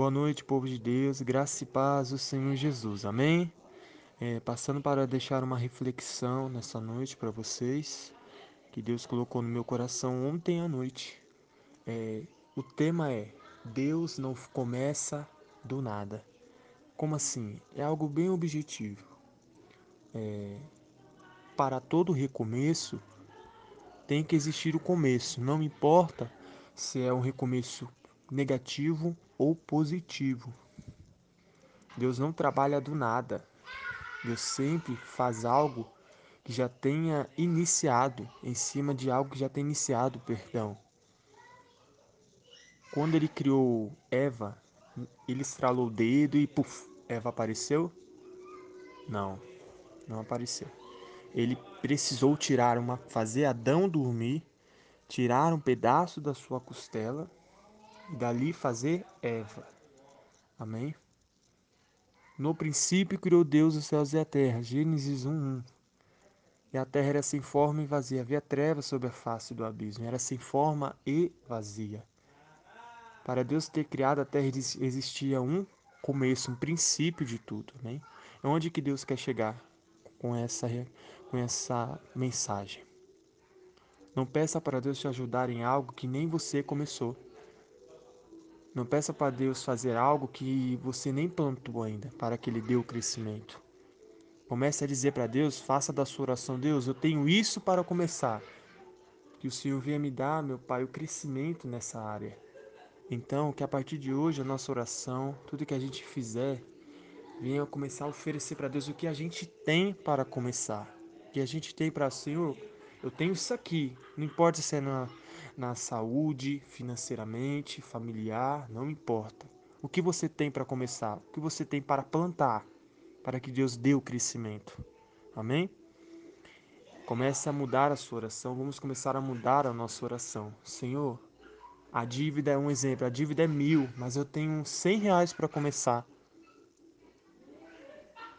Boa noite, povo de Deus, graça e paz do Senhor Jesus, amém? É, passando para deixar uma reflexão nessa noite para vocês, que Deus colocou no meu coração ontem à noite. É, o tema é: Deus não começa do nada. Como assim? É algo bem objetivo. É, para todo recomeço, tem que existir o começo, não importa se é um recomeço negativo ou positivo. Deus não trabalha do nada. Deus sempre faz algo que já tenha iniciado, em cima de algo que já tenha iniciado, perdão. Quando ele criou Eva, ele estralou o dedo e puf, Eva apareceu? Não, não apareceu. Ele precisou tirar uma, fazer Adão dormir, tirar um pedaço da sua costela e dali fazer Eva. Amém? No princípio criou Deus os céus e a terra. Gênesis 1:1. E a terra era sem forma e vazia, havia trevas sobre a face do abismo, era sem forma e vazia. Para Deus ter criado a terra existia um começo, um princípio de tudo, amém? É onde que Deus quer chegar com essa com essa mensagem. Não peça para Deus te ajudar em algo que nem você começou. Não peça para Deus fazer algo que você nem plantou ainda, para que Ele dê o crescimento. Comece a dizer para Deus, faça da sua oração, Deus, eu tenho isso para começar. Que o Senhor venha me dar, meu Pai, o crescimento nessa área. Então, que a partir de hoje a nossa oração, tudo que a gente fizer, venha começar a oferecer para Deus o que a gente tem para começar. O que a gente tem para o Senhor, eu tenho isso aqui. Não importa se é na, na saúde, financeiramente, familiar, não importa. O que você tem para começar? O que você tem para plantar? Para que Deus dê o crescimento. Amém? Comece a mudar a sua oração. Vamos começar a mudar a nossa oração. Senhor, a dívida é um exemplo. A dívida é mil, mas eu tenho cem reais para começar.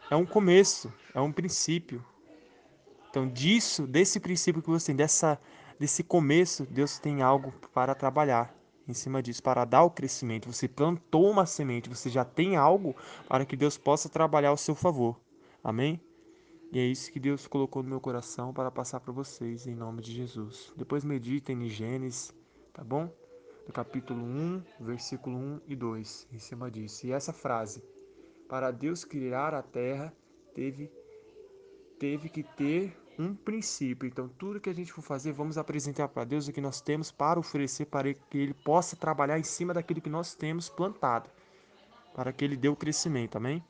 É um começo, é um princípio. Então, disso, desse princípio que você tem, dessa, desse começo, Deus tem algo para trabalhar em cima disso, para dar o crescimento. Você plantou uma semente, você já tem algo para que Deus possa trabalhar ao seu favor. Amém? E é isso que Deus colocou no meu coração para passar para vocês, em nome de Jesus. Depois meditem em Gênesis, tá bom? Capítulo 1, versículo 1 e 2, em cima disso. E essa frase: Para Deus criar a terra, teve, teve que ter um princípio. Então, tudo que a gente for fazer, vamos apresentar para Deus o que nós temos para oferecer para que Ele possa trabalhar em cima daquilo que nós temos plantado, para que Ele dê o crescimento. Amém?